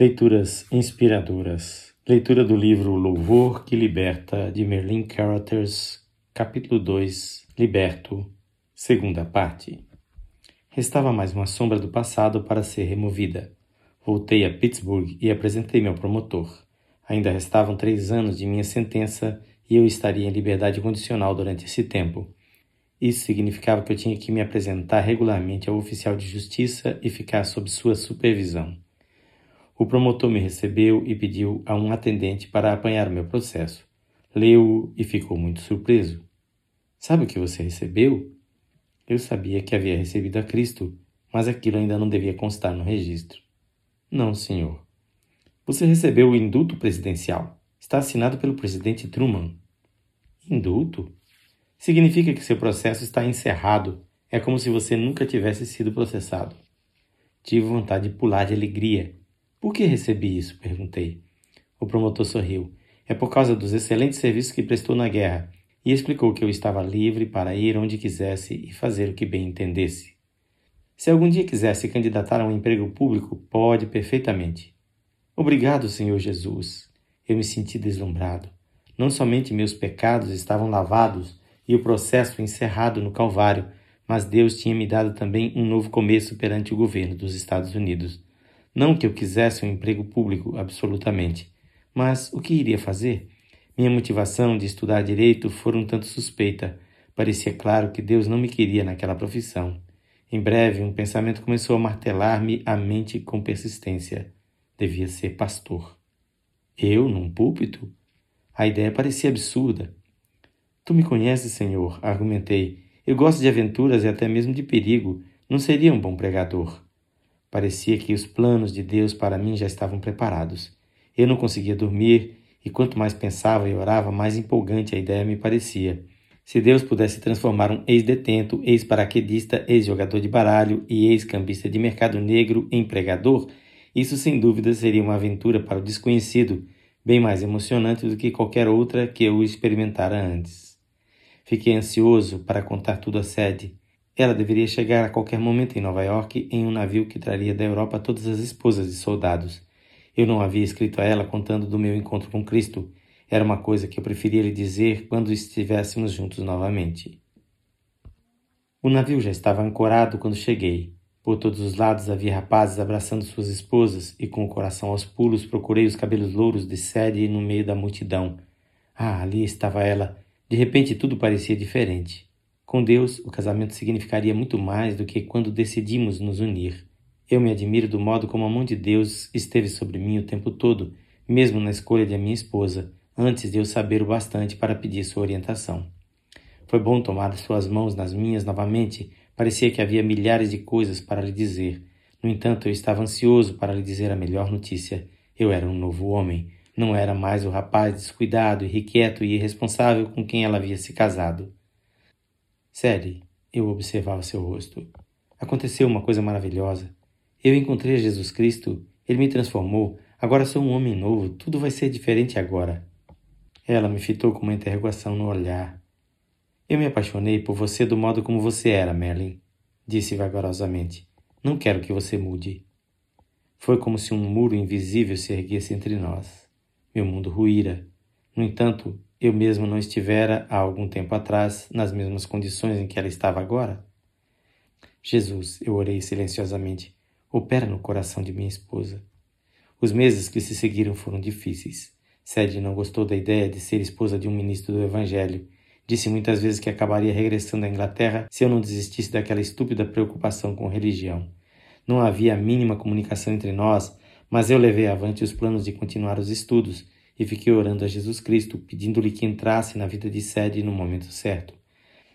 Leituras inspiradoras. Leitura do livro Louvor que Liberta, de Merlin Carothers, capítulo 2, Liberto, segunda parte. Restava mais uma sombra do passado para ser removida. Voltei a Pittsburgh e apresentei-me ao promotor. Ainda restavam três anos de minha sentença e eu estaria em liberdade condicional durante esse tempo. Isso significava que eu tinha que me apresentar regularmente ao oficial de justiça e ficar sob sua supervisão. O promotor me recebeu e pediu a um atendente para apanhar o meu processo. Leu-o e ficou muito surpreso. Sabe o que você recebeu? Eu sabia que havia recebido a Cristo, mas aquilo ainda não devia constar no registro. Não, senhor. Você recebeu o indulto presidencial. Está assinado pelo presidente Truman. Indulto? Significa que seu processo está encerrado. É como se você nunca tivesse sido processado. Tive vontade de pular de alegria por que recebi isso? perguntei. O promotor sorriu. É por causa dos excelentes serviços que prestou na guerra e explicou que eu estava livre para ir onde quisesse e fazer o que bem entendesse. Se algum dia quiser se candidatar a um emprego público, pode perfeitamente. Obrigado, Senhor Jesus. Eu me senti deslumbrado. Não somente meus pecados estavam lavados e o processo encerrado no Calvário, mas Deus tinha me dado também um novo começo perante o governo dos Estados Unidos. Não que eu quisesse um emprego público, absolutamente. Mas o que iria fazer? Minha motivação de estudar direito foi um tanto suspeita. Parecia claro que Deus não me queria naquela profissão. Em breve, um pensamento começou a martelar-me a mente com persistência. Devia ser pastor. Eu, num púlpito? A ideia parecia absurda. Tu me conheces, Senhor, argumentei. Eu gosto de aventuras e até mesmo de perigo. Não seria um bom pregador. Parecia que os planos de Deus para mim já estavam preparados. Eu não conseguia dormir e quanto mais pensava e orava, mais empolgante a ideia me parecia. Se Deus pudesse transformar um ex-detento, ex-paraquedista, ex-jogador de baralho e ex-cambista de mercado negro em pregador, isso sem dúvida seria uma aventura para o desconhecido, bem mais emocionante do que qualquer outra que eu experimentara antes. Fiquei ansioso para contar tudo a Sede, ela deveria chegar a qualquer momento em Nova York em um navio que traria da Europa todas as esposas de soldados. Eu não havia escrito a ela contando do meu encontro com Cristo. Era uma coisa que eu preferia lhe dizer quando estivéssemos juntos novamente. O navio já estava ancorado quando cheguei. Por todos os lados havia rapazes abraçando suas esposas e com o coração aos pulos procurei os cabelos louros de Sadie no meio da multidão. Ah, ali estava ela. De repente tudo parecia diferente. Com Deus, o casamento significaria muito mais do que quando decidimos nos unir. Eu me admiro do modo como a mão de Deus esteve sobre mim o tempo todo, mesmo na escolha de minha esposa, antes de eu saber o bastante para pedir sua orientação. Foi bom tomar suas mãos nas minhas novamente. Parecia que havia milhares de coisas para lhe dizer. No entanto, eu estava ansioso para lhe dizer a melhor notícia. Eu era um novo homem. Não era mais o rapaz descuidado, irrequieto e irresponsável com quem ela havia se casado. Sally, eu observava seu rosto. Aconteceu uma coisa maravilhosa. Eu encontrei Jesus Cristo, ele me transformou. Agora sou um homem novo, tudo vai ser diferente agora. Ela me fitou com uma interrogação no olhar. Eu me apaixonei por você do modo como você era, Merlin, disse vagarosamente. Não quero que você mude. Foi como se um muro invisível se erguesse entre nós. Meu mundo ruíra. No entanto, eu mesmo não estivera há algum tempo atrás nas mesmas condições em que ela estava agora? Jesus, eu orei silenciosamente, opera no coração de minha esposa. Os meses que se seguiram foram difíceis. Sede não gostou da ideia de ser esposa de um ministro do Evangelho. Disse muitas vezes que acabaria regressando à Inglaterra se eu não desistisse daquela estúpida preocupação com religião. Não havia a mínima comunicação entre nós, mas eu levei avante os planos de continuar os estudos e fiquei orando a Jesus Cristo, pedindo-lhe que entrasse na vida de Sede no momento certo.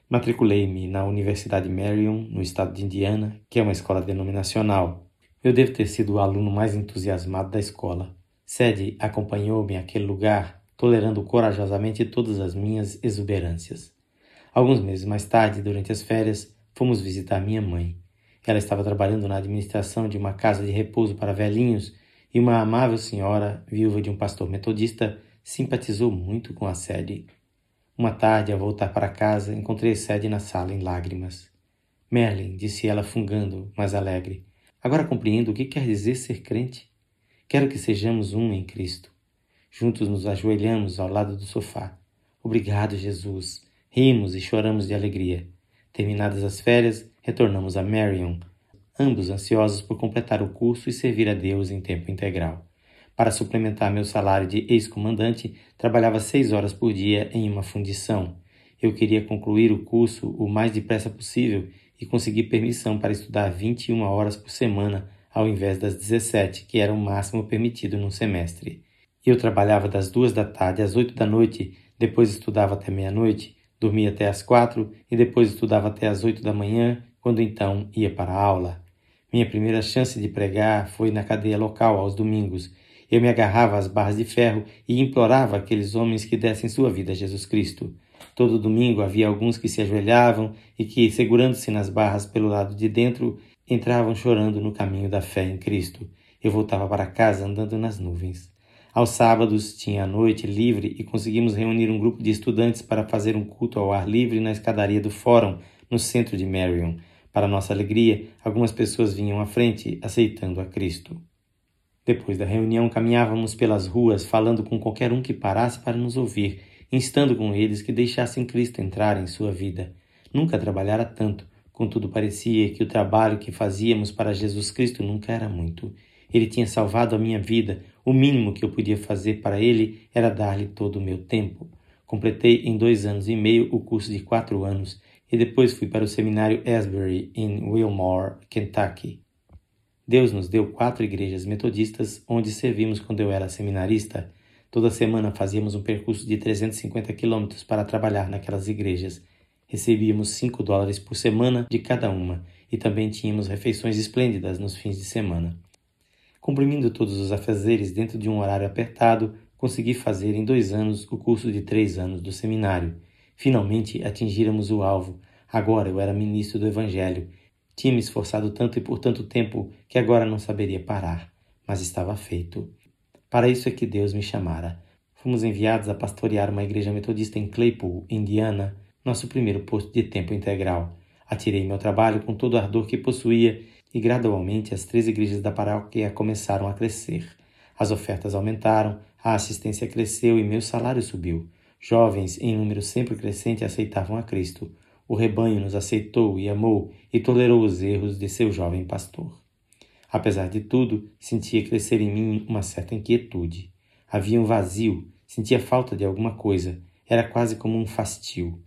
Matriculei-me na Universidade Marion, no estado de Indiana, que é uma escola denominacional. Eu devo ter sido o aluno mais entusiasmado da escola. Sede acompanhou-me àquele lugar, tolerando corajosamente todas as minhas exuberâncias. Alguns meses mais tarde, durante as férias, fomos visitar minha mãe. Ela estava trabalhando na administração de uma casa de repouso para velhinhos e uma amável senhora, viúva de um pastor metodista, simpatizou muito com a Sadie. Uma tarde, ao voltar para casa, encontrei Sadie na sala em lágrimas. Merlin, disse ela fungando, mas alegre. Agora compreendo o que quer dizer ser crente. Quero que sejamos um em Cristo. Juntos nos ajoelhamos ao lado do sofá. Obrigado, Jesus. Rimos e choramos de alegria. Terminadas as férias, retornamos a Marion, ambos ansiosos por completar o curso e servir a Deus em tempo integral. Para suplementar meu salário de ex-comandante, trabalhava seis horas por dia em uma fundição. Eu queria concluir o curso o mais depressa possível e conseguir permissão para estudar 21 horas por semana ao invés das 17, que era o máximo permitido num semestre. Eu trabalhava das duas da tarde às oito da noite, depois estudava até meia-noite, dormia até às quatro e depois estudava até às oito da manhã, quando então ia para a aula. Minha primeira chance de pregar foi na cadeia local aos domingos. Eu me agarrava às barras de ferro e implorava aqueles homens que dessem sua vida a Jesus Cristo. Todo domingo havia alguns que se ajoelhavam e que, segurando-se nas barras pelo lado de dentro, entravam chorando no caminho da fé em Cristo. Eu voltava para casa andando nas nuvens. Aos sábados tinha a noite livre e conseguimos reunir um grupo de estudantes para fazer um culto ao ar livre na escadaria do fórum, no centro de Marion. Para nossa alegria, algumas pessoas vinham à frente, aceitando a Cristo. Depois da reunião, caminhávamos pelas ruas, falando com qualquer um que parasse para nos ouvir, instando com eles que deixassem Cristo entrar em sua vida. Nunca trabalhara tanto, Contudo, parecia que o trabalho que fazíamos para Jesus Cristo nunca era muito. Ele tinha salvado a minha vida. O mínimo que eu podia fazer para ele era dar-lhe todo o meu tempo. Completei em dois anos e meio o curso de quatro anos e depois fui para o seminário Asbury, em Wilmore, Kentucky. Deus nos deu quatro igrejas metodistas onde servimos quando eu era seminarista. Toda semana fazíamos um percurso de 350 quilômetros para trabalhar naquelas igrejas. Recebíamos cinco dólares por semana de cada uma e também tínhamos refeições esplêndidas nos fins de semana. Cumprindo todos os afazeres dentro de um horário apertado, consegui fazer em dois anos o curso de três anos do seminário. Finalmente atingíramos o alvo. Agora eu era ministro do Evangelho. Tinha me esforçado tanto e por tanto tempo que agora não saberia parar, mas estava feito. Para isso é que Deus me chamara. Fomos enviados a pastorear uma igreja metodista em Claypool, Indiana, nosso primeiro posto de tempo integral. Atirei meu trabalho com todo o ardor que possuía e gradualmente as três igrejas da paróquia começaram a crescer. As ofertas aumentaram, a assistência cresceu e meu salário subiu. Jovens, em número sempre crescente, aceitavam a Cristo. O rebanho nos aceitou e amou e tolerou os erros de seu jovem pastor. Apesar de tudo, sentia crescer em mim uma certa inquietude. Havia um vazio, sentia falta de alguma coisa, era quase como um fastio.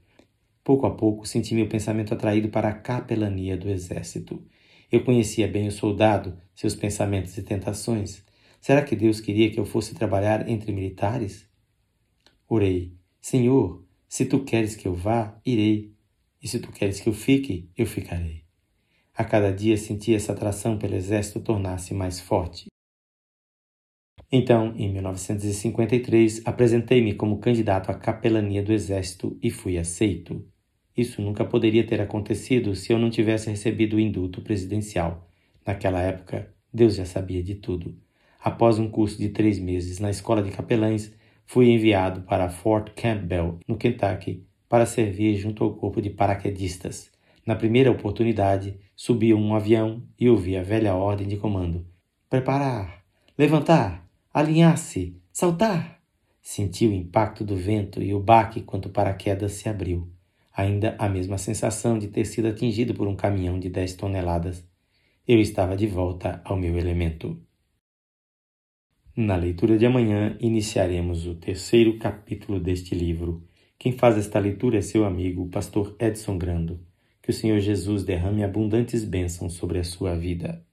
Pouco a pouco senti meu pensamento atraído para a capelania do exército. Eu conhecia bem o soldado, seus pensamentos e tentações. Será que Deus queria que eu fosse trabalhar entre militares? Orei: Senhor, se tu queres que eu vá, irei. E se tu queres que eu fique, eu ficarei. A cada dia senti essa atração pelo exército tornar-se mais forte. Então, em 1953, apresentei-me como candidato à capelania do exército e fui aceito. Isso nunca poderia ter acontecido se eu não tivesse recebido o indulto presidencial. Naquela época, Deus já sabia de tudo. Após um curso de três meses na escola de capelães, fui enviado para Fort Campbell, no Kentucky, para servir junto ao corpo de paraquedistas. Na primeira oportunidade, subi um avião e ouvi a velha ordem de comando: preparar, levantar, alinhar-se, saltar. Senti o impacto do vento e o baque quando o paraquedas se abriu ainda a mesma sensação de ter sido atingido por um caminhão de 10 toneladas. Eu estava de volta ao meu elemento. Na leitura de amanhã, iniciaremos o terceiro capítulo deste livro. Quem faz esta leitura é seu amigo, o pastor Edson Grando. Que o Senhor Jesus derrame abundantes bênçãos sobre a sua vida.